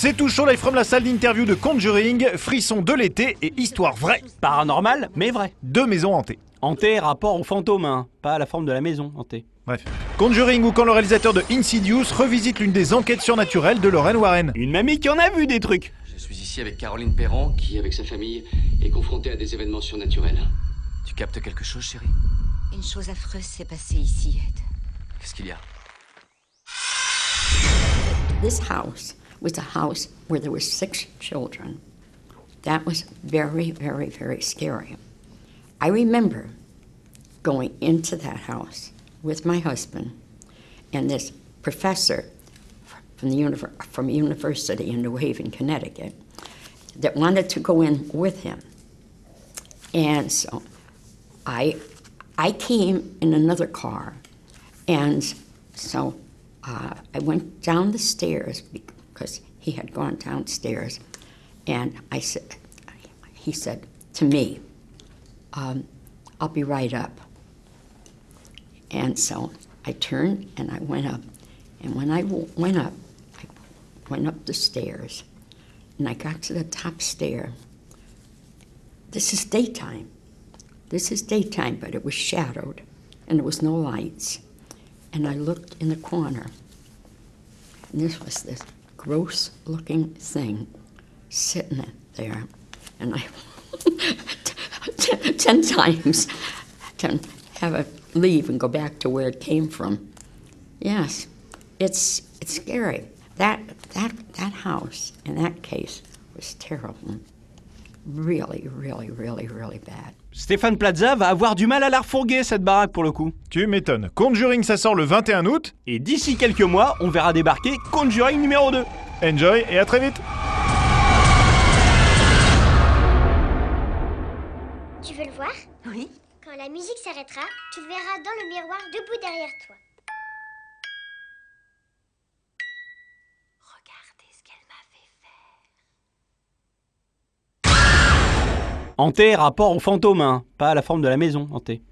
C'est tout chaud live from la salle d'interview de Conjuring, frisson de l'été et histoire vraie. Paranormal, mais vrai. Deux maisons hantées. Hanté, rapport au fantôme, hein, pas à la forme de la maison, hanté. Bref. Conjuring ou quand le réalisateur de Insidious revisite l'une des enquêtes surnaturelles de Lorraine Warren. Une mamie qui en a vu des trucs. Je suis ici avec Caroline Perron, qui, avec sa famille, est confrontée à des événements surnaturels. Tu captes quelque chose, chérie? Une chose affreuse s'est passée ici, Ed. Qu'est-ce qu'il y a? This house was a house where there were six children. That was very, very, very scary. I remember going into that house with my husband and this professor from the from university in New Haven, Connecticut, that wanted to go in with him. And so I, I came in another car, and so uh, I went down the stairs because he had gone downstairs, and I said, he said to me, um, "I'll be right up." And so I turned and I went up, and when I went up, I went up the stairs, and I got to the top stair. This is daytime. This is daytime, but it was shadowed, and there was no lights. And I looked in the corner, and this was this gross looking thing sitting there. And I, ten times, to have it leave and go back to where it came from. Yes, it's, it's scary. That, that, that house in that case was terrible. Really, really, really, really bad. Stéphane Plaza va avoir du mal à la refourguer, cette baraque, pour le coup. Tu m'étonnes. Conjuring, ça sort le 21 août. Et d'ici quelques mois, on verra débarquer Conjuring numéro 2. Enjoy et à très vite. Tu veux le voir? Oui Quand la musique s'arrêtera, tu le verras dans le miroir debout derrière toi. Hanté, rapport au fantôme, hein, pas à la forme de la maison, hanté.